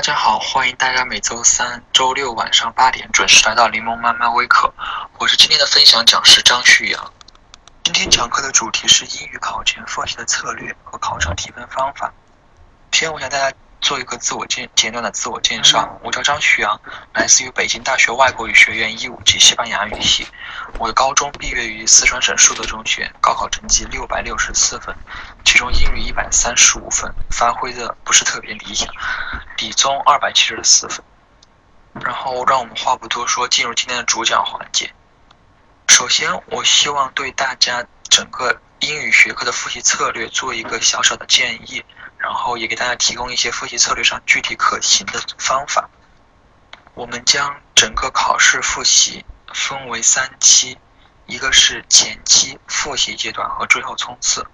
大家好，欢迎大家每周三、周六晚上八点准时来到柠檬妈妈微课。我是今天的分享讲师张旭阳。今天讲课的主题是英语考前复习的策略和考场提分方法。先，我想大家做一个自我简简短的自我介绍。我叫张旭阳，来自于北京大学外国语学院一五级西班牙语系。我的高中毕业于四川省树德中学，高考成绩六百六十四分，其中英语一百三十五分，发挥的不是特别理想。理综二百七十四分。然后，让我们话不多说，进入今天的主讲环节。首先，我希望对大家整个英语学科的复习策略做一个小小的建议，然后也给大家提供一些复习策略上具体可行的方法。我们将整个考试复习分为三期，一个是前期复习阶段和最后冲刺。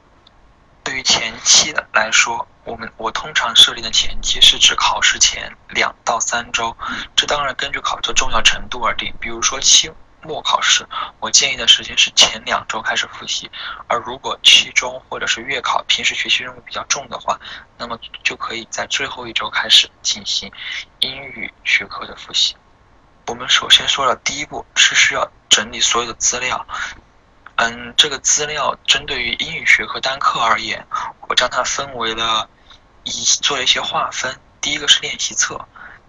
对于前期的来说，我们我通常设定的前期是指考试前两到三周，这当然根据考试的重要程度而定。比如说期末考试，我建议的时间是前两周开始复习；而如果期中或者是月考，平时学习任务比较重的话，那么就可以在最后一周开始进行英语学科的复习。我们首先说的第一步是需要整理所有的资料。嗯，这个资料针对于英语学科单课而言，我将它分为了一做了一些划分。第一个是练习册，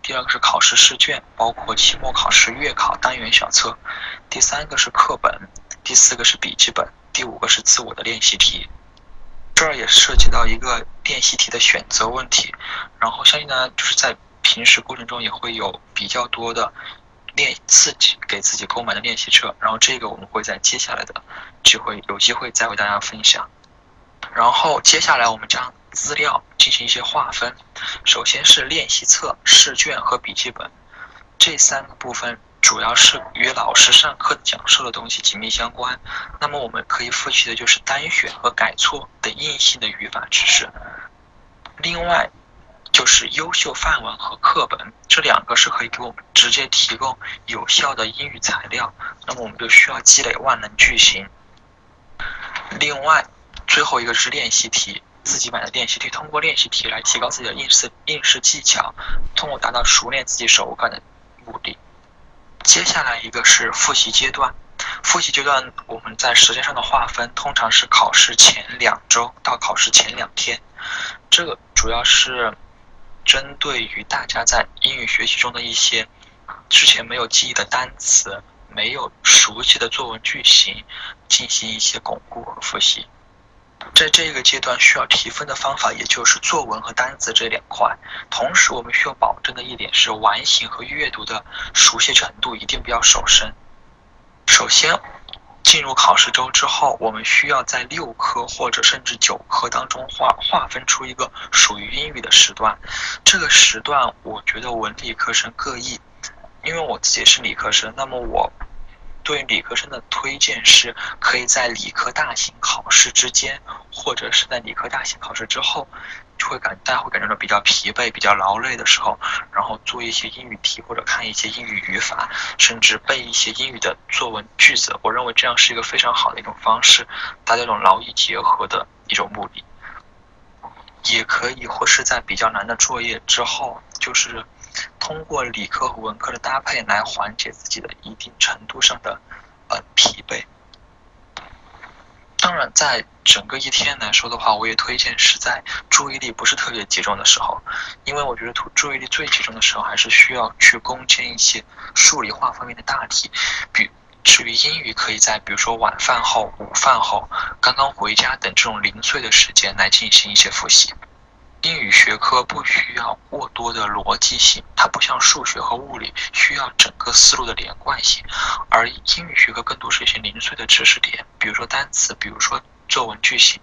第二个是考试试卷，包括期末考试、月考单元小测。第三个是课本，第四个是笔记本，第五个是自我的练习题。这儿也涉及到一个练习题的选择问题。然后相信大家就是在平时过程中也会有比较多的。练自己给自己购买的练习册，然后这个我们会在接下来的机会有机会再为大家分享。然后接下来我们将资料进行一些划分，首先是练习册、试卷和笔记本这三个部分，主要是与老师上课讲授的东西紧密相关。那么我们可以复习的就是单选和改错等硬性的语法知识。另外。就是优秀范文和课本，这两个是可以给我们直接提供有效的英语材料。那么我们就需要积累万能句型。另外，最后一个是练习题，自己买的练习题，通过练习题来提高自己的应试应试技巧，通过达到熟练自己手感的目的。接下来一个是复习阶段，复习阶段我们在时间上的划分，通常是考试前两周到考试前两天，这个主要是。针对于大家在英语学习中的一些之前没有记忆的单词、没有熟悉的作文句型，进行一些巩固和复习。在这个阶段需要提分的方法，也就是作文和单词这两块。同时，我们需要保证的一点是完形和阅读的熟悉程度一定不要手生。首先。进入考试周之后，我们需要在六科或者甚至九科当中划划分出一个属于英语的时段。这个时段，我觉得文理科生各异，因为我自己是理科生，那么我对理科生的推荐是，可以在理科大型考试之间，或者是在理科大型考试之后。就会感大家会感觉到比较疲惫、比较劳累的时候，然后做一些英语题或者看一些英语语法，甚至背一些英语的作文句子。我认为这样是一个非常好的一种方式，达到一种劳逸结合的一种目的。也可以或是在比较难的作业之后，就是通过理科和文科的搭配来缓解自己的一定程度上的呃疲惫。当然，在整个一天来说的话，我也推荐是在注意力不是特别集中的时候，因为我觉得注意力最集中的时候，还是需要去攻坚一些数理化方面的大题。比至于英语，可以在比如说晚饭后、午饭后、刚刚回家等这种零碎的时间来进行一些复习。英语学科不需要过多的逻辑性，它不像数学和物理需要整个思路的连贯性，而英语学科更多是一些零碎的知识点，比如说单词，比如说作文句型。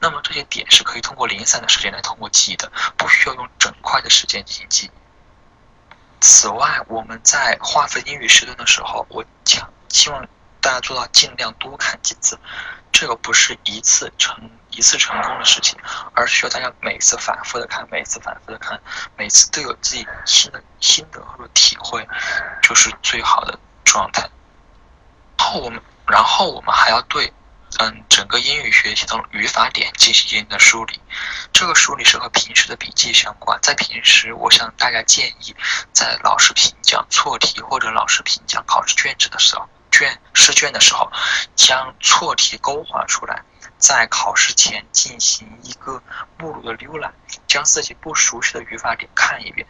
那么这些点是可以通过零散的时间来通过记忆的，不需要用整块的时间进行记忆。此外，我们在划分英语时段的时候，我强希望大家做到尽量多看几次。这个不是一次成一次成功的事情，而需要大家每次反复的看，每次反复的看，每次都有自己新的心得或者体会，就是最好的状态。后我们，然后我们还要对嗯整个英语学习的语法点进行一定的梳理。这个梳理是和平时的笔记相关。在平时，我向大家建议，在老师评讲错题或者老师评讲考试卷子的时候，卷试卷的时候，将错题勾画出来，在考试前进行一个目录的浏览，将自己不熟悉的语法点看一遍。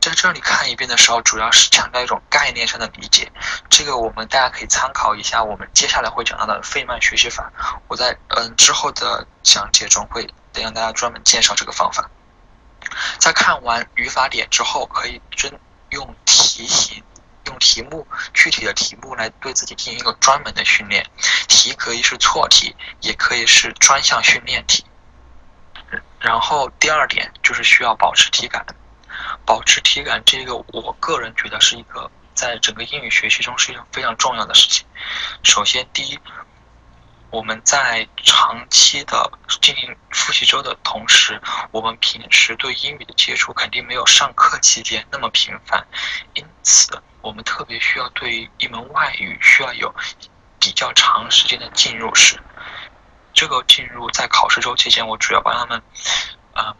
在这里看一遍的时候，主要是强调一种概念上的理解。这个我们大家可以参考一下我们接下来会讲到的费曼学习法。我在嗯之后的讲解中会让大家专门介绍这个方法。在看完语法点之后，可以针用题型、用题目具体的题目来对自己进行一个专门的训练。题可以是错题，也可以是专项训练题。然后第二点就是需要保持体感。保持体感，这个我个人觉得是一个在整个英语学习中是一件非常重要的事情。首先，第一，我们在长期的进行复习周的同时，我们平时对英语的接触肯定没有上课期间那么频繁，因此我们特别需要对一门外语需要有比较长时间的进入式。这个进入在考试周期间，我主要帮他们，啊，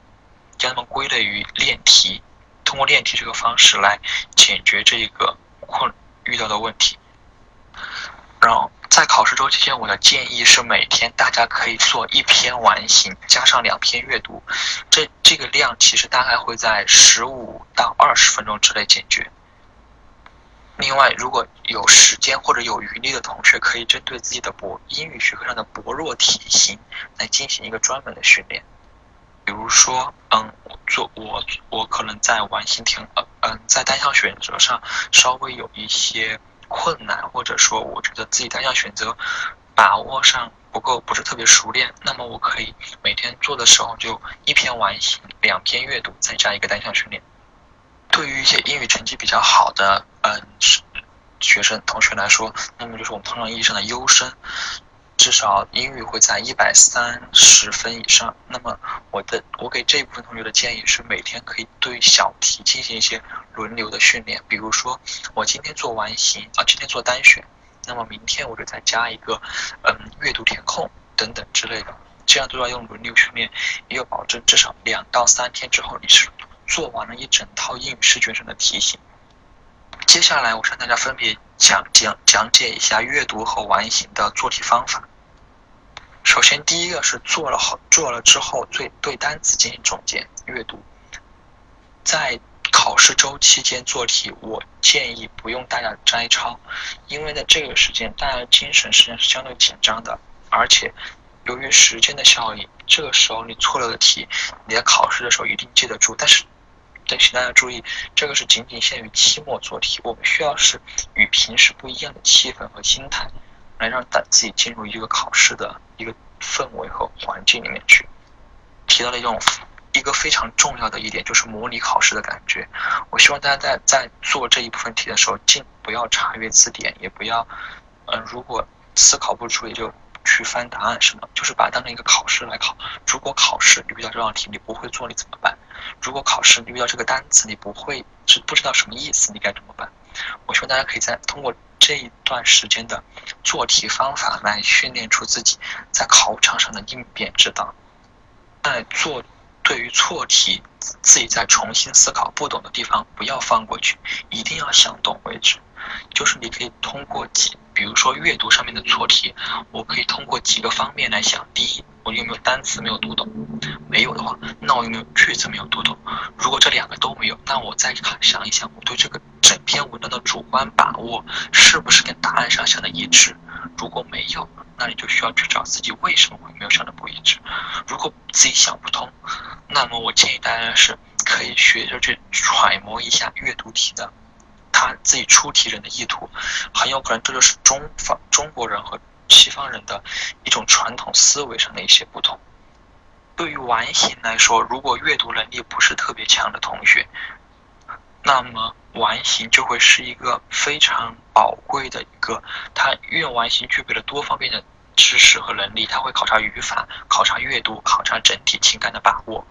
将他们归类于练题。通过练题这个方式来解决这一个困遇到的问题。然后在考试周期间，我的建议是每天大家可以做一篇完形，加上两篇阅读。这这个量其实大概会在十五到二十分钟之内解决。另外，如果有时间或者有余力的同学，可以针对自己的薄英语学科上的薄弱题型来进行一个专门的训练。比如说，嗯，做我我可能在完形填，呃，嗯，在单项选择上稍微有一些困难，或者说我觉得自己单项选择把握上不够，不是特别熟练，那么我可以每天做的时候就一篇完形，两篇阅读，再加一个单项训练。对于一些英语成绩比较好的，嗯，学生同学来说，那么就是我们通常意义上的优生。至少英语会在一百三十分以上。那么我的我给这一部分同学的建议是，每天可以对小题进行一些轮流的训练。比如说，我今天做完形啊，今天做单选，那么明天我就再加一个嗯阅读填空等等之类的。这样都要用轮流训练，也有保证至少两到三天之后你是做完了一整套英语试卷上的题型。接下来，我向大家分别讲讲讲解一下阅读和完形的做题方法。首先，第一个是做了后做了之后，对对单词进行总结阅读。在考试周期间做题，我建议不用大家摘抄，因为在这个时间，大家精神实际上是相对紧张的，而且由于时间的效应，这个时候你错了的题，你在考试的时候一定记得住，但是。但请大家注意，这个是仅仅限于期末做题。我们需要是与平时不一样的气氛和心态，来让咱自己进入一个考试的一个氛围和环境里面去。提到了一种一个非常重要的一点，就是模拟考试的感觉。我希望大家在在做这一部分题的时候，尽不要查阅字典，也不要，嗯，如果思考不出，也就。去翻答案什么，就是把它当成一个考试来考。如果考试你遇到这道题你不会做，你怎么办？如果考试你遇到这个单词你不会，是不知道什么意思，你该怎么办？我希望大家可以在通过这一段时间的做题方法来训练出自己在考场上的应变之道。在做对于错题，自己再重新思考不懂的地方不要放过去，一定要想懂为止。就是你可以通过解。比如说阅读上面的错题，我可以通过几个方面来想：第一，我有没有单词没有读懂？没有的话，那我有没有句子没有读懂？如果这两个都没有，那我再看想一想，我对这个整篇文章的主观把握是不是跟答案上想的一致？如果没有，那你就需要去找自己为什么会没有想的不一致。如果自己想不通，那么我建议大家是可以学着去揣摩一下阅读题的。他自己出题人的意图，很有可能这就是中方中国人和西方人的一种传统思维上的一些不同。对于完形来说，如果阅读能力不是特别强的同学，那么完形就会是一个非常宝贵的一个，它运用完形具备了多方面的知识和能力，它会考察语法、考察阅读、考察整体情感的把握。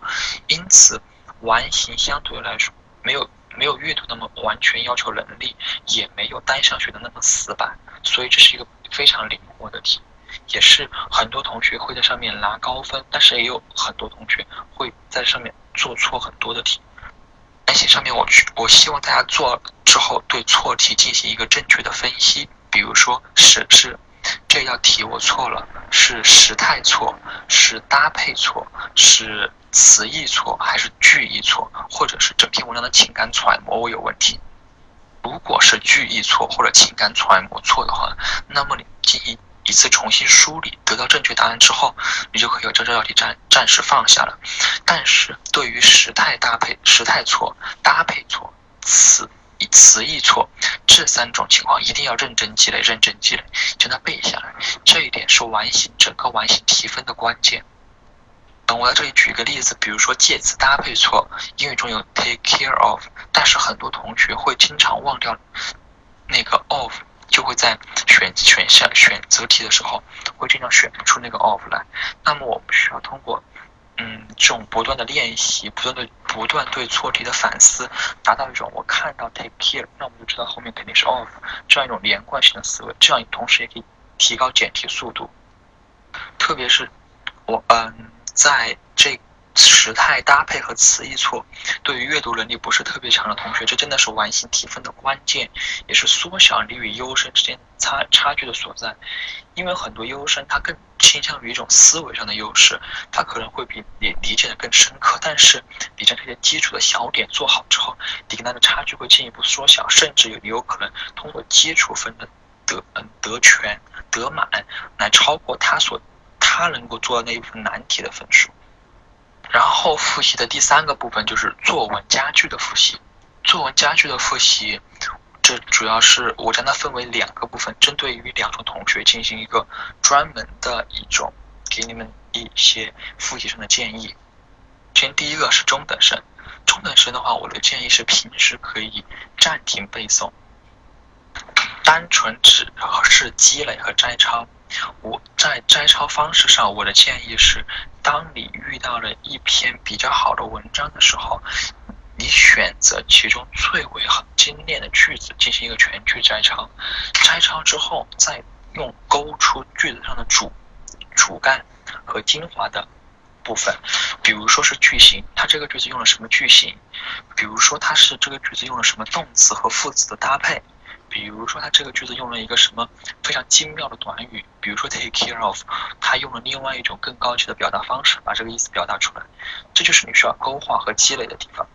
因此，完形相对来说没有。没有阅读那么完全要求能力，也没有单项学的那么死板，所以这是一个非常灵活的题。也是很多同学会在上面拿高分，但是也有很多同学会在上面做错很多的题。而且上面我去，我希望大家做之后对错题进行一个正确的分析，比如说是是这道题我错了，是时态错，是搭配错，是词义错，还是句意错，或者是整篇文章的情感揣摩我有问题。如果是句意错或者情感揣摩错的话，那么你进行一次重新梳理，得到正确答案之后，你就可以将这道题暂暂时放下了。但是对于时态搭配、时态错、搭配错、词词义错这三种情况，一定要认真积累、认真积累，将它背下来。这一点是完形整个完形提分的关键。嗯，我在这里举一个例子，比如说介词搭配错，英语中有 take care of，但是很多同学会经常忘掉那个 of，就会在选选项选择题的时候会经常选不出那个 of 来。那么我们需要通过嗯这种不断的练习，不断的不断对错题的反思，达到一种我看到 take care，那我们就知道后面肯定是 of 这样一种连贯性的思维，这样同时也可以提高简题速度，特别是我嗯。在这时态搭配和词义错，对于阅读能力不是特别强的同学，这真的是完形提分的关键，也是缩小你与优生之间差差距的所在。因为很多优生他更倾向于一种思维上的优势，他可能会比你理解的更深刻，但是你将这些基础的小点做好之后，你跟他的差距会进一步缩小，甚至有有可能通过基础分的得嗯得全得满来超过他所。他能够做到那一部分难题的分数，然后复习的第三个部分就是作文家具的复习。作文家具的复习，这主要是我将它分为两个部分，针对于两种同学进行一个专门的一种给你们一些复习上的建议。先第一个是中等生，中等生的话，我的建议是平时可以暂停背诵，单纯只是积累和摘抄。我在摘抄方式上，我的建议是：当你遇到了一篇比较好的文章的时候，你选择其中最为精炼的句子进行一个全句摘抄。摘抄之后，再用勾出句子上的主、主干和精华的部分。比如说是句型，它这个句子用了什么句型？比如说它是这个句子用了什么动词和副词的搭配？比如说，他这个句子用了一个什么非常精妙的短语，比如说 take care of，他用了另外一种更高级的表达方式，把这个意思表达出来。这就是你需要勾画和积累的地方。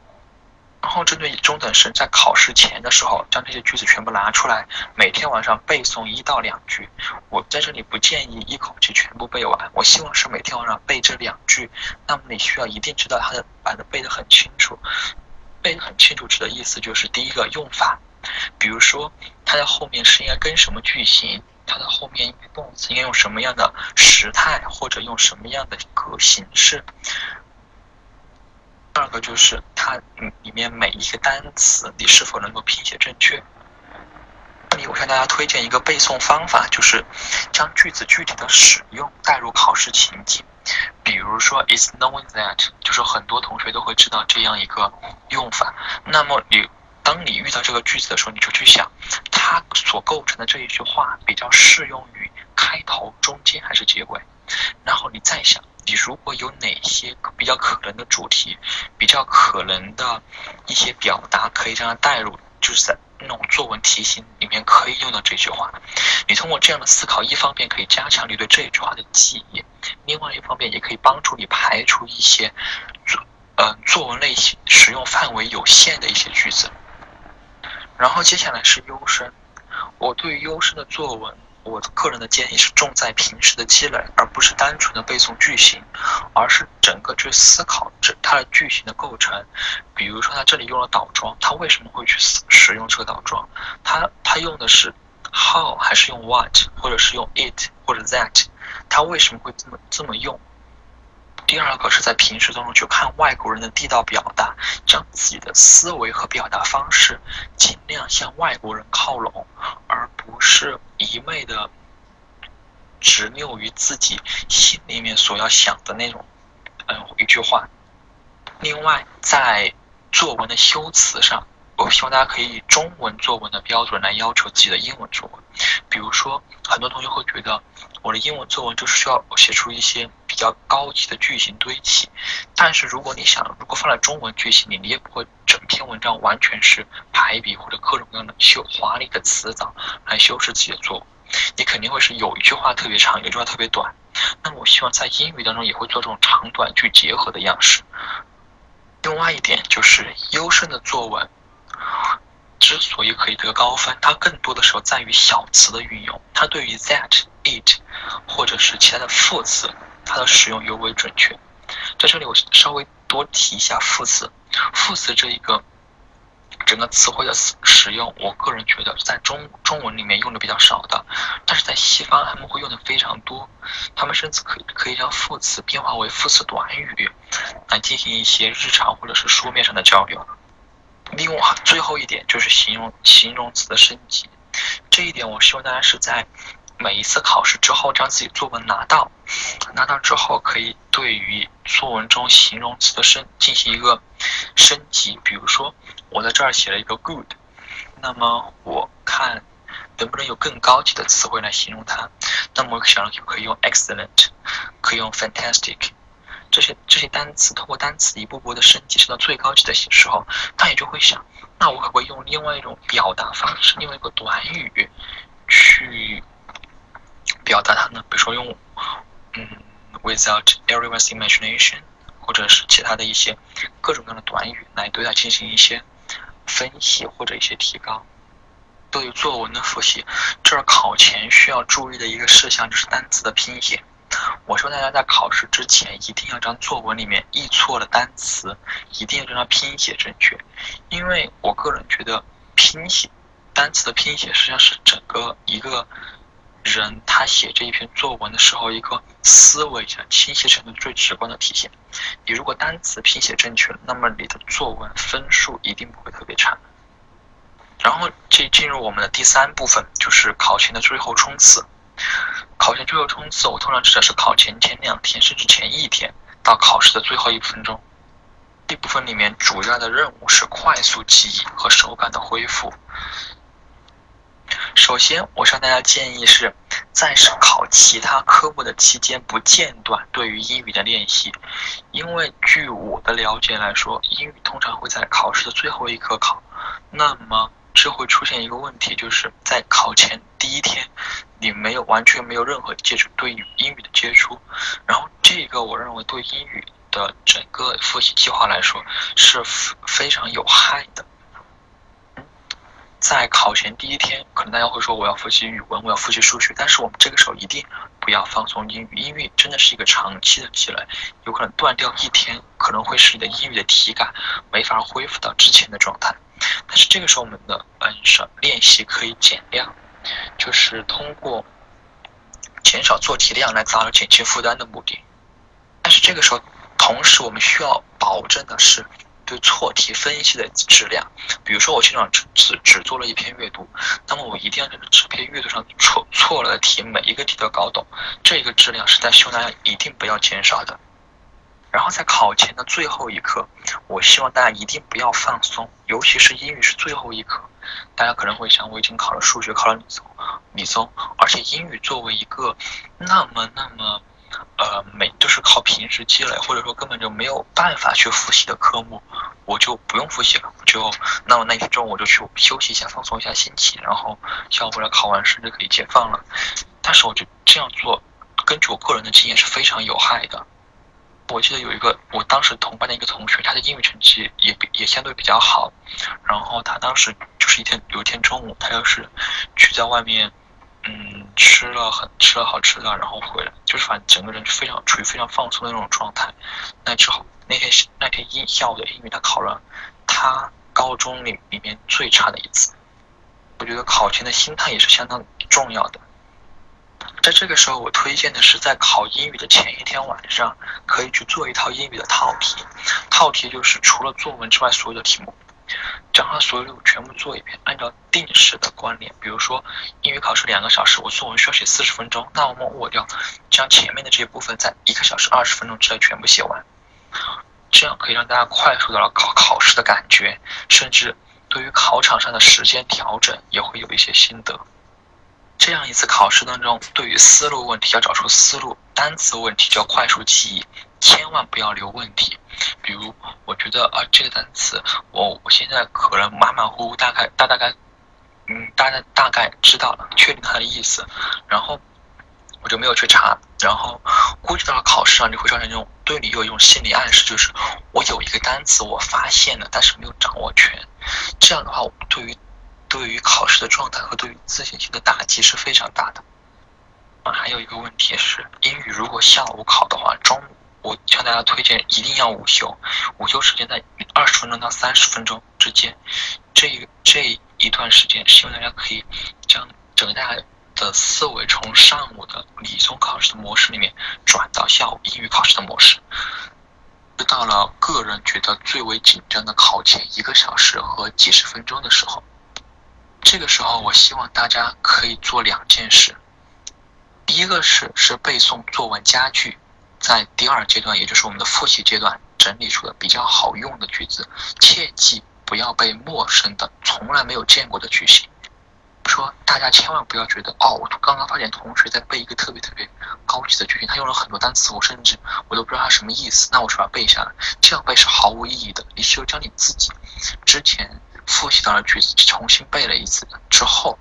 然后针对中等生，在考试前的时候，将这些句子全部拿出来，每天晚上背诵一到两句。我在这里不建议一口气全部背完，我希望是每天晚上背这两句。那么你需要一定知道它的，把它背得很清楚。背得很清楚指的意思就是第一个用法。比如说，它的后面是应该跟什么句型？它的后面动词应该用什么样的时态，或者用什么样的一个形式？第二个就是它里面每一个单词你是否能够拼写正确？这里我向大家推荐一个背诵方法，就是将句子具体的使用带入考试情境。比如说，It's knowing that，就是很多同学都会知道这样一个用法。那么你。当你遇到这个句子的时候，你就去想，它所构成的这一句话比较适用于开头、中间还是结尾？然后你再想，你如果有哪些比较可能的主题，比较可能的一些表达，可以将它带入，就是在那种作文题型里面可以用到这句话。你通过这样的思考，一方面可以加强你对这句话的记忆，另外一方面也可以帮助你排除一些作嗯作文类型使用范围有限的一些句子。然后接下来是优生，我对优生的作文，我个人的建议是重在平时的积累，而不是单纯的背诵句型，而是整个去思考这它的句型的构成。比如说，他这里用了倒装，他为什么会去使用这个倒装？他他用的是 how 还是用 what，或者是用 it 或者 that？他为什么会这么这么用？第二个是在平时当中去看外国人的地道表达，将自己的思维和表达方式尽量向外国人靠拢，而不是一味的执拗于自己心里面所要想的那种嗯一句话。另外，在作文的修辞上，我希望大家可以以中文作文的标准来要求自己的英文作文。比如说，很多同学会觉得我的英文作文就是需要写出一些比较高级的句型堆砌，但是如果你想，如果放在中文句型里，你也不会整篇文章完全是排比或者各种各样的修华丽的词藻来修饰自己的作文，你肯定会是有一句话特别长，有一句话特别短。那么我希望在英语当中也会做这种长短句结合的样式。另外一点就是优胜的作文。之所以可以得高分，它更多的时候在于小词的运用。它对于 that、it 或者是其他的副词，它的使用尤为准确。在这里我稍微多提一下副词。副词这一个整个词汇的使用，我个人觉得在中中文里面用的比较少的，但是在西方他们会用的非常多。他们甚至可以可以将副词变化为副词短语，来进行一些日常或者是书面上的交流。另外，最后一点就是形容形容词的升级。这一点，我希望大家是在每一次考试之后，将自己作文拿到，拿到之后，可以对于作文中形容词的升进行一个升级。比如说，我在这儿写了一个 good，那么我看能不能有更高级的词汇来形容它。那么我想可以用 excellent，可以用 fantastic。这些这些单词通过单词一步步的升级升到最高级的时候，他也就会想，那我可不可以用另外一种表达方式，另外一个短语去表达它呢？比如说用嗯，without everyone's imagination，或者是其他的一些各种各样的短语来对它进行一些分析或者一些提高。对于作文的复习，这儿考前需要注意的一个事项就是单词的拼写。我说大家在考试之前一定要将作文里面译错的单词，一定要将它拼写正确，因为我个人觉得拼写单词的拼写实际上是整个一个人他写这一篇作文的时候一个思维上清晰程度最直观的体现。你如果单词拼写正确了，那么你的作文分数一定不会特别差。然后这进入我们的第三部分，就是考前的最后冲刺。考前最后冲刺，我通常指的是考前前两天，甚至前一天到考试的最后一分钟。这部分里面主要的任务是快速记忆和手感的恢复。首先，我向大家建议是在考其他科目的期间不间断对于英语的练习，因为据我的了解来说，英语通常会在考试的最后一刻考。那么，这会出现一个问题，就是在考前第一天，你没有完全没有任何接触对于英语的接触，然后这个我认为对英语的整个复习计划来说是非常有害的。在考前第一天，可能大家会说我要复习语文，我要复习数学，但是我们这个时候一定不要放松英语，英语真的是一个长期的积累，有可能断掉一天，可能会使你的英语的体感没法恢复到之前的状态。但是这个时候我们的嗯是练习可以减量，就是通过减少做题量来达到减轻负担的目的。但是这个时候，同时我们需要保证的是对错题分析的质量。比如说我现场只只只做了一篇阅读，那么我一定要在这篇阅读上错错了的题每一个题都搞懂，这个质量是在希望大家一定不要减少的。然后在考前的最后一刻，我希望大家一定不要放松，尤其是英语是最后一刻。大家可能会想，我已经考了数学，考了理综，理综，而且英语作为一个那么那么呃每就是靠平时积累，或者说根本就没有办法去复习的科目，我就不用复习了，我就那么那天中午我就去休息一下，放松一下心情，然后下午回来考完试就可以解放了。但是我觉得这样做，根据我个人的经验是非常有害的。我记得有一个我当时同班的一个同学，他的英语成绩也也相对比较好，然后他当时就是一天有一天中午，他要是去在外面，嗯，吃了很吃了好吃的，然后回来，就是反正整个人非常处于非常放松的那种状态。那之后那天那天英下午的英语，他考了他高中里里面最差的一次。我觉得考前的心态也是相当重要的。在这个时候，我推荐的是在考英语的前一天晚上，可以去做一套英语的套题。套题就是除了作文之外所有的题目，将它所有全部做一遍，按照定时的观念。比如说英语考试两个小时，我作文需要写四十分钟，那么我要将前面的这一部分在一个小时二十分钟之内全部写完，这样可以让大家快速的考考试的感觉，甚至对于考场上的时间调整也会有一些心得。这样一次考试当中，对于思路问题要找出思路，单词问题就要快速记忆，千万不要留问题。比如，我觉得啊，这个单词我我现在可能马马虎虎，大概大大概，嗯，大概大概知道了，确定它的意思，然后我就没有去查，然后估计到了考试上就会造成这种对你有一种心理暗示，就是我有一个单词我发现了，但是没有掌握全。这样的话，对于对于考试的状态和对于自信心的打击是非常大的。还有一个问题是，英语如果下午考的话，中午。我向大家推荐一定要午休，午休时间在二十分钟到三十分钟之间。这这一段时间，希望大家可以将整个大家的思维从上午的理综考试的模式里面转到下午英语考试的模式。到了个人觉得最为紧张的考前一个小时和几十分钟的时候，这个时候我希望大家可以做两件事。第一个是是背诵作文佳句。在第二阶段，也就是我们的复习阶段，整理出的比较好用的句子，切记不要背陌生的、从来没有见过的句型。说大家千万不要觉得哦，我刚刚发现同学在背一个特别特别高级的句型，他用了很多单词，我甚至我都不知道他什么意思，那我是把它背下来，这样背是毫无意义的。你只有将你自己之前复习到的句子重新背了一次之后。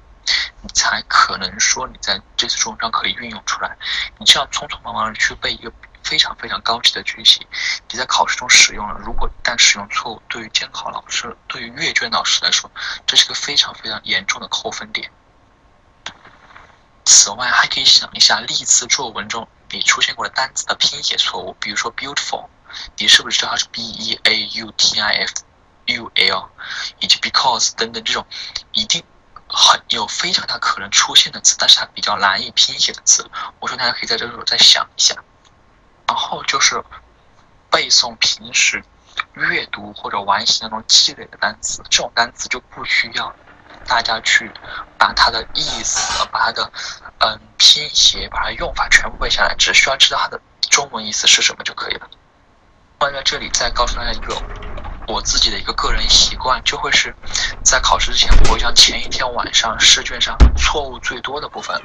你才可能说你在这次作文上可以运用出来。你这样匆匆忙忙的去背一个非常非常高级的句型，你在考试中使用了，如果一旦使用错误，对于监考老师、对于阅卷老师来说，这是个非常非常严重的扣分点。此外，还可以想一下历次作文中你出现过的单词的拼写错误，比如说 beautiful，你是不是知道它是 b e a u t i f u l，以及 because 等等这种一定。很有非常大可能出现的词，但是它比较难以拼写的词，我说大家可以在这时候再想一下。然后就是背诵平时阅读或者完形当中积累的单词，这种单词就不需要大家去把它的意思、把它的嗯拼写、把它用法全部背下来，只需要知道它的中文意思是什么就可以了。放在这里再告诉大家一个。我自己的一个个人习惯，就会是在考试之前，我会将前一天晚上试卷上错误最多的部分，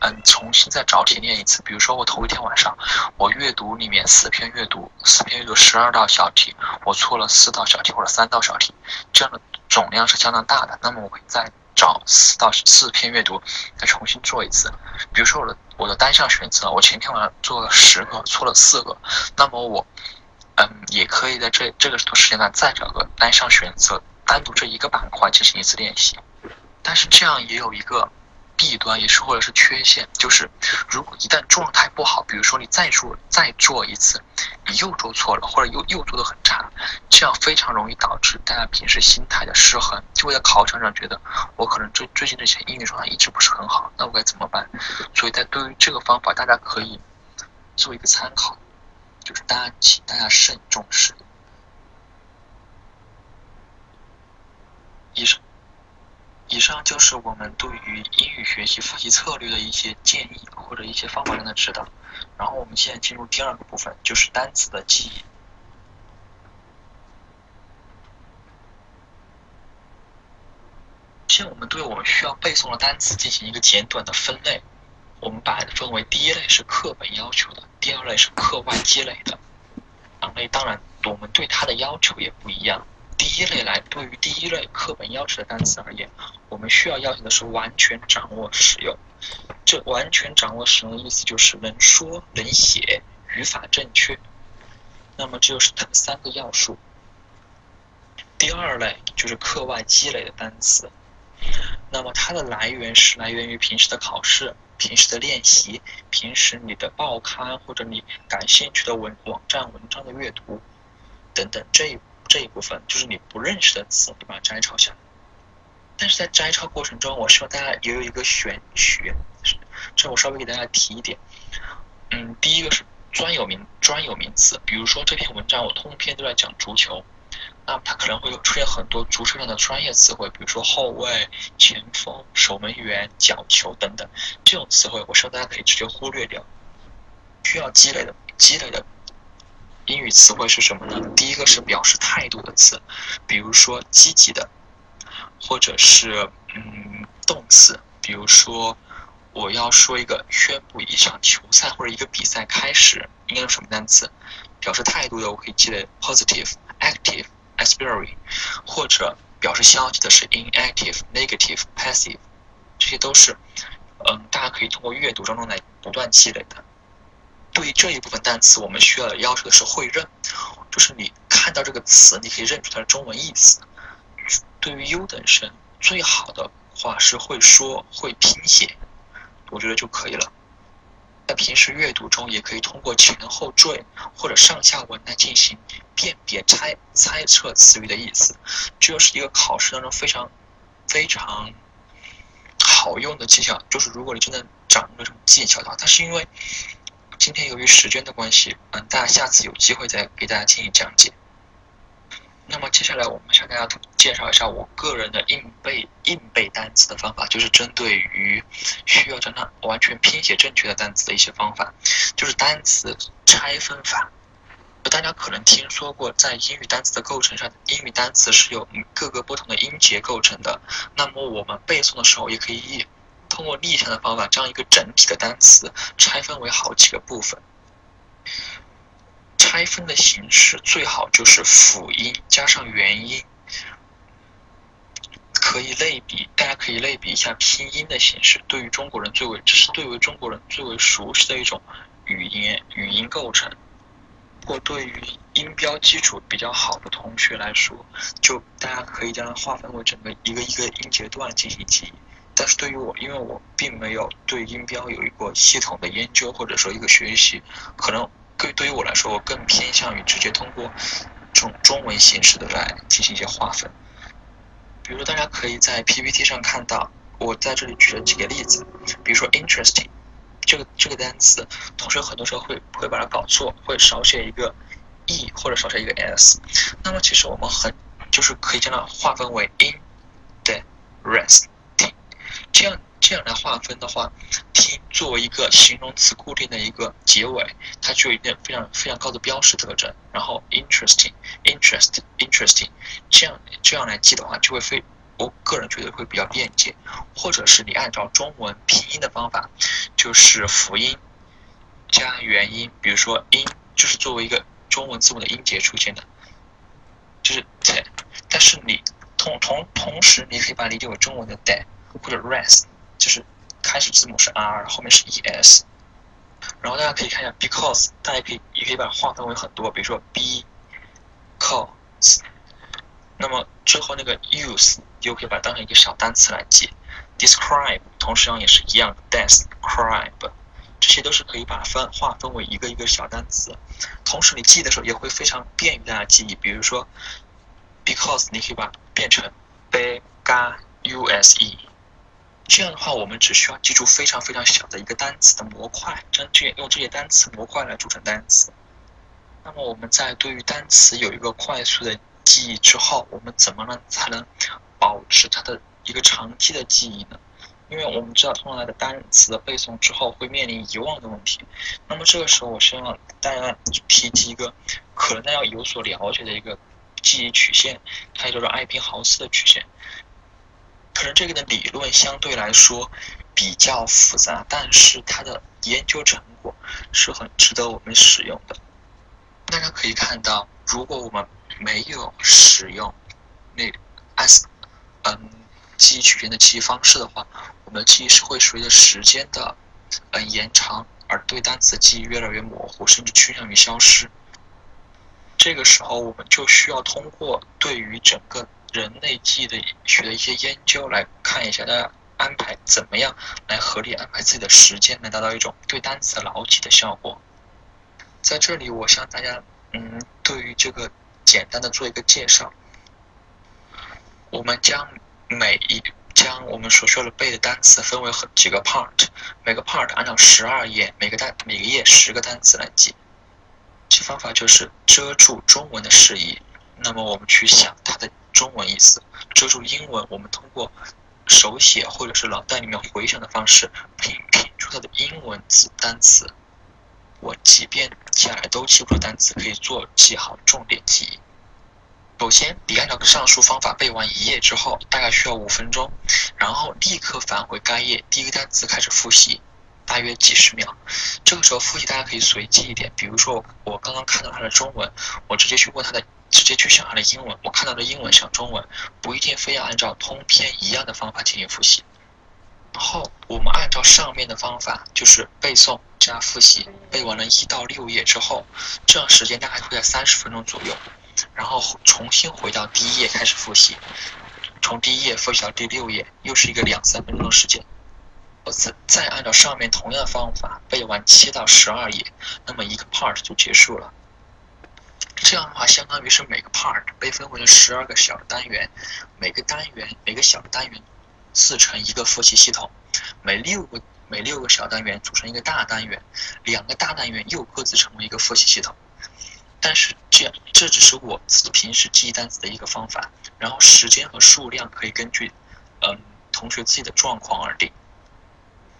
嗯，重新再找题练一次。比如说，我头一天晚上，我阅读里面四篇阅读，四篇阅读十二道小题，我错了四道小题或者三道小题，这样的总量是相当大的。那么我会再找四到四篇阅读，再重新做一次。比如说我的我的单项选择，我前天晚上做了十个，错了四个，那么我。嗯，也可以在这这个时间段再找个单项选择，单独这一个板块进行一次练习。但是这样也有一个弊端，也是或者是缺陷，就是如果一旦状态不好，比如说你再做再做一次，你又做错了，或者又又做的很差，这样非常容易导致大家平时心态的失衡，就会在考场上觉得我可能最最近这些英语状态一直不是很好，那我该怎么办？所以在对于这个方法，大家可以做一个参考。就是大家，请大家慎重视。医生，以上就是我们对于英语学习复习策略的一些建议或者一些方法上的指导。然后我们现在进入第二个部分，就是单词的记忆。先，我们对我们需要背诵的单词进行一个简短的分类。我们把它分为第一类是课本要求的，第二类是课外积累的。两类当然，我们对它的要求也不一样。第一类来，对于第一类课本要求的单词而言，我们需要要求的是完全掌握使用。这完全掌握使用的意思就是能说能写，语法正确。那么这就是它的三个要素。第二类就是课外积累的单词，那么它的来源是来源于平时的考试。平时的练习，平时你的报刊或者你感兴趣的文网站文章的阅读等等，这一这一部分就是你不认识的词，你把它摘抄下来。但是在摘抄过程中，我希望大家也有一个选取，这我稍微给大家提一点。嗯，第一个是专有名专有名词，比如说这篇文章我通篇都在讲足球。那它可能会有出现很多足球上的专业词汇，比如说后卫、前锋、守门员、角球等等，这种词汇我希望大家可以直接忽略掉。需要积累的积累的英语词汇是什么呢？第一个是表示态度的词，比如说积极的、或者是嗯动词，比如说我要说一个宣布一场球赛或者一个比赛开始，应该用什么单词？表示态度的我可以记得 positive、active、aspirate，或者表示消极的是 inactive、negative、passive，这些都是嗯大家可以通过阅读当中来不断积累的。对于这一部分单词，我们需要的要求的是会认，就是你看到这个词，你可以认出它的中文意思。对于优等生，最好的话是会说会拼写，我觉得就可以了。在平时阅读中，也可以通过前后缀或者上下文来进行辨别、猜猜测词语的意思。这是一个考试当中非常非常好用的技巧。就是如果你真的掌握了这种技巧的话，它是因为。今天由于时间的关系，嗯，大家下次有机会再给大家进行讲解。那么接下来我们向大家介绍一下我个人的硬背硬背单词的方法，就是针对于需要将它完全拼写正确的单词的一些方法，就是单词拆分法。大家可能听说过，在英语单词的构成上，英语单词是由各个不同的音节构成的。那么我们背诵的时候，也可以。通过逆向的方法，将一个整体的单词拆分为好几个部分。拆分的形式最好就是辅音加上元音，可以类比，大家可以类比一下拼音的形式。对于中国人最为，这是对于中国人最为熟悉的一种语言语音构成。或对于音标基础比较好的同学来说，就大家可以将它划分为整个一个一个音节段进行记忆。但是对于我，因为我并没有对音标有一个系统的研究或者说一个学习，可能对对于我来说，我更偏向于直接通过中中文形式的来进行一些划分。比如说，大家可以在 PPT 上看到，我在这里举了几个例子。比如说，interesting 这个这个单词，同学很多时候会会把它搞错，会少写一个 e 或者少写一个 s。那么其实我们很就是可以将它划分为 in 对 rest。这样这样来划分的话，t 作为一个形容词固定的一个结尾，它具有一定非常非常高的标识特征。然后 interesting，interest，interesting，这样这样来记的话，就会非我个人觉得会比较便捷。或者是你按照中文拼音的方法，就是辅音加元音，比如说 in 就是作为一个中文字母的音节出现的，就是 t，但是你同同同时你可以把它理解为中文的 d。或者 rest 就是开始字母是 r，后面是 e s，然后大家可以看一下 because，大家可以也可以把它划分为很多，比如说 be cause，那么最后那个 use 就可以把它当成一个小单词来记，describe 同时上也是一样，describe。这些都是可以把它分划分为一个一个小单词，同时你记的时候也会非常便于大家记忆，比如说 because 你可以把变成 be ga u s e。这样的话，我们只需要记住非常非常小的一个单词的模块，将这用这些单词模块来组成单词。那么我们在对于单词有一个快速的记忆之后，我们怎么能才能保持它的一个长期的记忆呢？因为我们知道，通常的单词的背诵之后会面临遗忘的问题。那么这个时候，我希望大家提及一个可能大家有所了解的一个记忆曲线，它叫做艾宾浩斯的曲线。可能这个的理论相对来说比较复杂，但是它的研究成果是很值得我们使用的。大家可以看到，如果我们没有使用那 S 嗯记忆曲线的记忆方式的话，我们的记忆是会随着时间的嗯延长而对单词记忆越来越模糊，甚至趋向于消失。这个时候，我们就需要通过对于整个人类记忆的学的一些研究来看一下，大家安排怎么样来合理安排自己的时间，来达到一种对单词的牢记的效果。在这里，我向大家，嗯，对于这个简单的做一个介绍。我们将每一将我们所需要的背的单词分为很几个 part，每个 part 按照十二页，每个单每个页十个单词来记。这方法就是遮住中文的释义。那么我们去想它的中文意思，遮住英文，我们通过手写或者是脑袋里面回想的方式拼拼出它的英文字单词。我即便下来都记不住单词，可以做记好重点记忆。首先，你按照上述方法背完一页之后，大概需要五分钟，然后立刻返回该页，第一个单词开始复习，大约几十秒。这个时候复习大家可以随机一点，比如说我刚刚看到它的中文，我直接去问它的，直接去想它的英文。我看到的英文想中文，不一定非要按照通篇一样的方法进行复习。然后我们按照上面的方法，就是背诵加复习，背完了一到六页之后，这样时间大概会在三十分钟左右。然后重新回到第一页开始复习，从第一页复习到第六页，又是一个两三分钟的时间。我再再按照上面同样的方法背完七到十二页，那么一个 part 就结束了。这样的话，相当于是每个 part 被分为了十二个小单元，每个单元每个小单元自成一个复习系统，每六个每六个小单元组成一个大单元，两个大单元又各自成为一个复习系统。但是这样，这只是我自平时记忆单词的一个方法。然后时间和数量可以根据，嗯，同学自己的状况而定。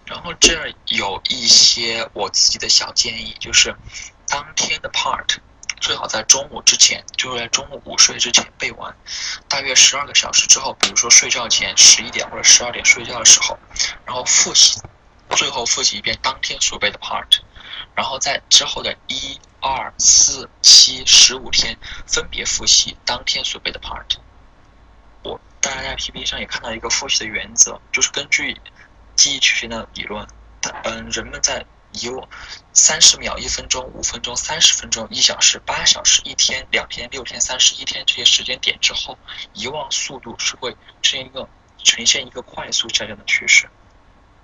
然后这儿有一些我自己的小建议，就是当天的 part 最好在中午之前，就是在中午午睡之前背完，大约十二个小时之后，比如说睡觉前十一点或者十二点睡觉的时候，然后复习，最后复习一遍当天所背的 part，然后在之后的一。二四七十五天分别复习当天所背的 part。我大家在 PPT 上也看到一个复习的原则，就是根据记忆曲线的理论，嗯，人们在遗忘三十秒、一分钟、五分钟、三十分钟、一小时、八小时、一天、两天、六天、三十一天这些时间点之后，遗忘速度是会呈现一个呈现一个快速下降的趋势。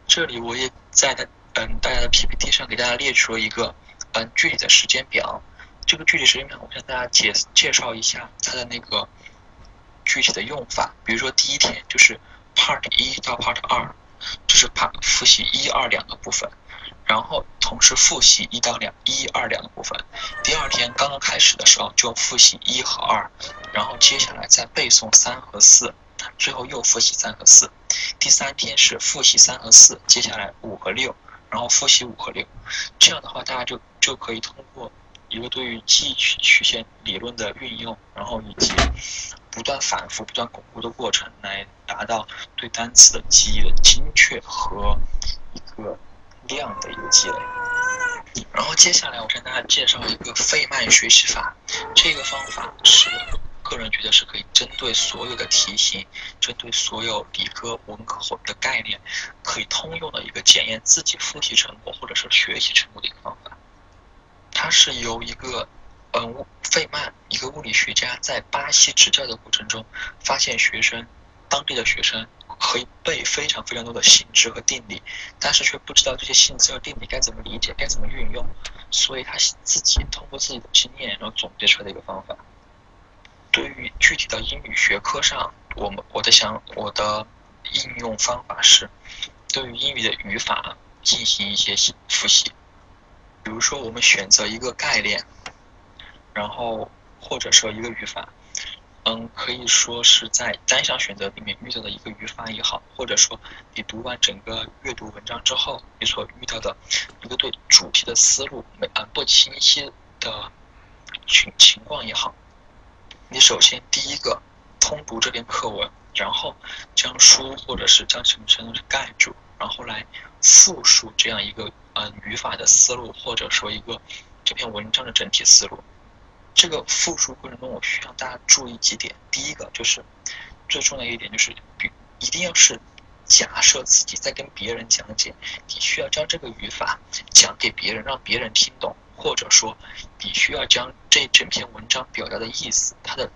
这里我也在的嗯大家的 PPT 上给大家列出了一个。嗯，具体的时间表，这个具体时间表，我向大家介介绍一下它的那个具体的用法。比如说第一天就是 Part 一到 Part 二，这是 Part 复习一二两个部分，然后同时复习一到两一二两个部分。第二天刚刚开始的时候就复习一和二，然后接下来再背诵三和四，最后又复习三和四。第三天是复习三和四，接下来五和六。然后复习五和六，这样的话，大家就就可以通过一个对于记忆曲曲线理论的运用，然后以及不断反复、不断巩固的过程，来达到对单词的记忆的精确和一个量的一个积累。然后接下来，我跟大家介绍一个费曼学习法，这个方法是。个人觉得是可以针对所有的题型，针对所有理科、文科的概念，可以通用的一个检验自己复习成果或者是学习成果的一个方法。它是由一个，嗯，费曼，一个物理学家在巴西执教的过程中，发现学生，当地的学生可以背非常非常多的性质和定理，但是却不知道这些性质和定理该怎么理解，该怎么运用，所以他自己通过自己的经验，然后总结出来的一个方法。对于具体的英语学科上，我们我的想我的应用方法是，对于英语的语法进行一些复习。比如说，我们选择一个概念，然后或者说一个语法，嗯，可以说是在单项选择里面遇到的一个语法也好，或者说你读完整个阅读文章之后你所遇到的一个对主题的思路没嗯不清晰的情情况也好。你首先第一个通读这篇课文，然后将书或者是将什么东西盖住，然后来复述这样一个嗯语法的思路，或者说一个这篇文章的整体思路。这个复述过程中，我需要大家注意几点。第一个就是最重要一点就是，一定要是假设自己在跟别人讲解，你需要将这个语法讲给别人，让别人听懂。或者说，你需要将这整篇文章表达的意思，它的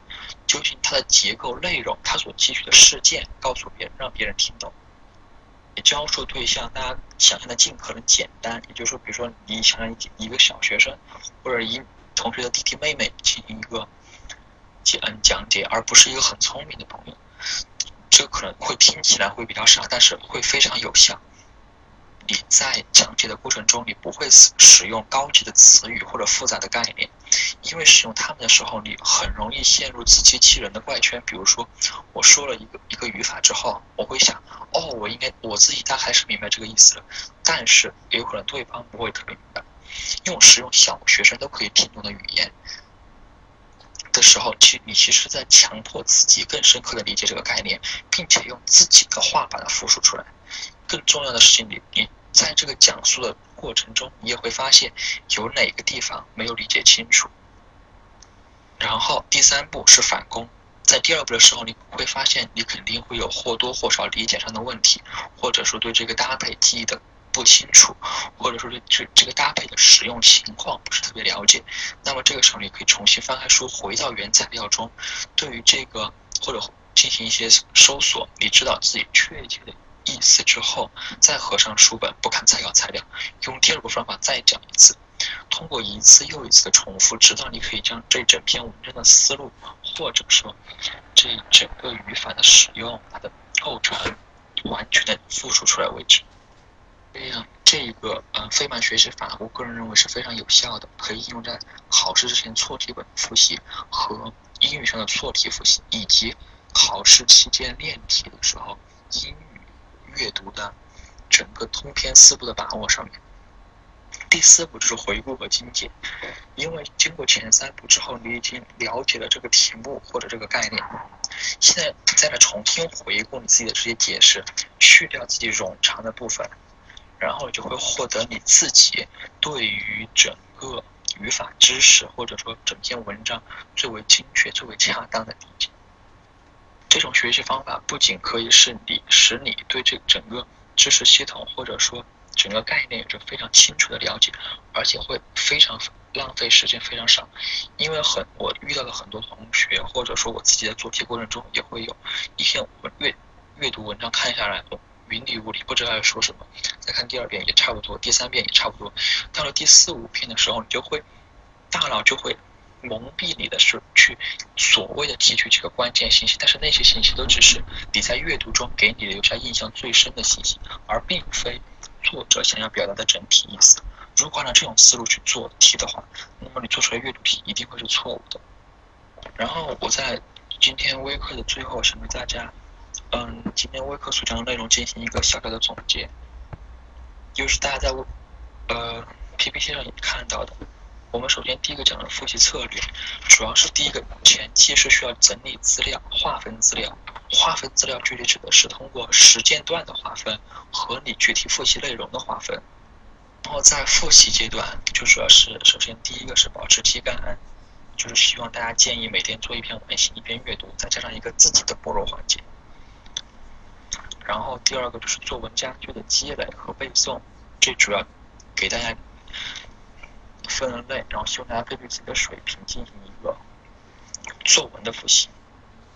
究竟它的结构内容，它所记取的事件，告诉别人，让别人听懂。你教授对象，大家想象的尽可能简单，也就是说，比如说你想象一个小学生或者一同学的弟弟妹妹进行一个讲讲解，而不是一个很聪明的朋友，这可能会听起来会比较傻，但是会非常有效。你在讲解的过程中，你不会使使用高级的词语或者复杂的概念，因为使用它们的时候，你很容易陷入自欺欺人的怪圈。比如说，我说了一个一个语法之后，我会想，哦，我应该我自己大概是明白这个意思了，但是也有可能对方不会特别明白。用使用小学生都可以听懂的语言，的时候，其你其实在强迫自己更深刻的理解这个概念，并且用自己的话把它复述出来。更重要的事情，你你在这个讲述的过程中，你也会发现有哪个地方没有理解清楚。然后第三步是反攻，在第二步的时候，你会发现你肯定会有或多或少理解上的问题，或者说对这个搭配记忆的不清楚，或者说对这这个搭配的使用情况不是特别了解。那么这个时候，你可以重新翻开书，回到原材料中，对于这个或者进行一些搜索，你知道自己确切的意思之后，再合上书本，不看参考材料，用第二个方法再讲一次。通过一次又一次的重复，直到你可以将这整篇文章的思路，或者说这整个语法的使用、它的构成，完全的复述出来为止。这样，这个呃费曼学习法，我个人认为是非常有效的，可以应用在考试之前错题本复习和英语上的错题复习，以及考试期间练题的时候英语阅读的整个通篇思路的把握上面。第四步就是回顾和精简，因为经过前三步之后，你已经了解了这个题目或者这个概念，现在再来重新回顾你自己的这些解释，去掉自己冗长的部分，然后就会获得你自己对于整个语法知识或者说整篇文章最为精确、最为恰当的理解。这种学习方法不仅可以使你使你对这整个知识系统或者说整个概念有着非常清楚的了解，而且会非常浪费时间非常少，因为很我遇到了很多同学，或者说我自己在做题过程中也会有一篇文阅阅读文章看下来，云里雾里不知道要说什么，再看第二遍也差不多，第三遍也差不多，到了第四五篇的时候，你就会大脑就会蒙蔽你的是去所谓的提取几个关键信息，但是那些信息都只是你在阅读中给你留下印象最深的信息，而并非。作者想要表达的整体意思，如果按照这种思路去做题的话，那么你做出来阅读题一定会是错误的。然后我在今天微课的最后，想为大家，嗯，今天微课所讲的内容进行一个小小的总结，就是大家在呃 PPT 上也看到的。我们首先第一个讲的复习策略，主要是第一个前期是需要整理资料、划分资料。划分资料具体指的是通过时间段的划分和你具体复习内容的划分。然后在复习阶段，就主要是首先第一个是保持体感，就是希望大家建议每天做一篇完形，一篇阅读，再加上一个自己的薄弱环节。然后第二个就是作文佳句的积累和背诵，这主要给大家。分类，然后希望大家根据自己的水平进行一个作文的复习。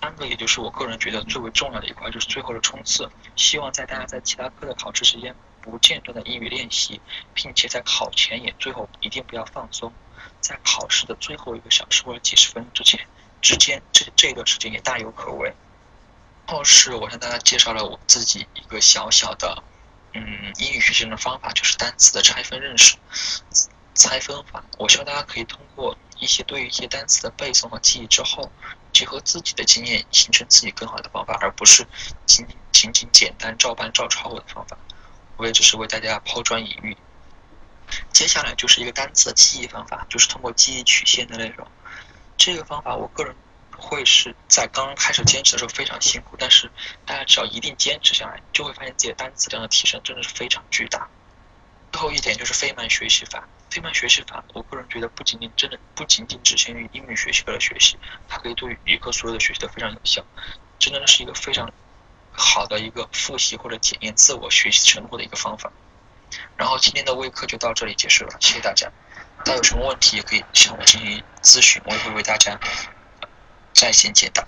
三个，也就是我个人觉得最为重要的一块，就是最后的冲刺。希望在大家在其他科的考试时间不间断的英语练习，并且在考前也最后一定不要放松，在考试的最后一个小时或者几十分之前之间，这这段时间也大有可为。后是我向大家介绍了我自己一个小小的嗯英语学习的方法，就是单词的拆分认识。拆分法，我希望大家可以通过一些对于一些单词的背诵和记忆之后，结合自己的经验，形成自己更好的方法，而不是仅仅仅简单照搬照抄我的方法。我也只是为大家抛砖引玉。接下来就是一个单词的记忆方法，就是通过记忆曲线的内容。这个方法，我个人会是在刚刚开始坚持的时候非常辛苦，但是大家只要一定坚持下来，就会发现自己的单词量的提升真的是非常巨大。最后一点就是费曼学习法。费曼学习法，我个人觉得不仅仅真的不仅仅只限于英语学习的学习，它可以对于语科所有的学习都非常有效，真的是一个非常好的一个复习或者检验自我学习成果的一个方法。然后今天的微课就到这里结束了，谢谢大家。大家有什么问题也可以向我进行咨询，我也会为大家在线解答。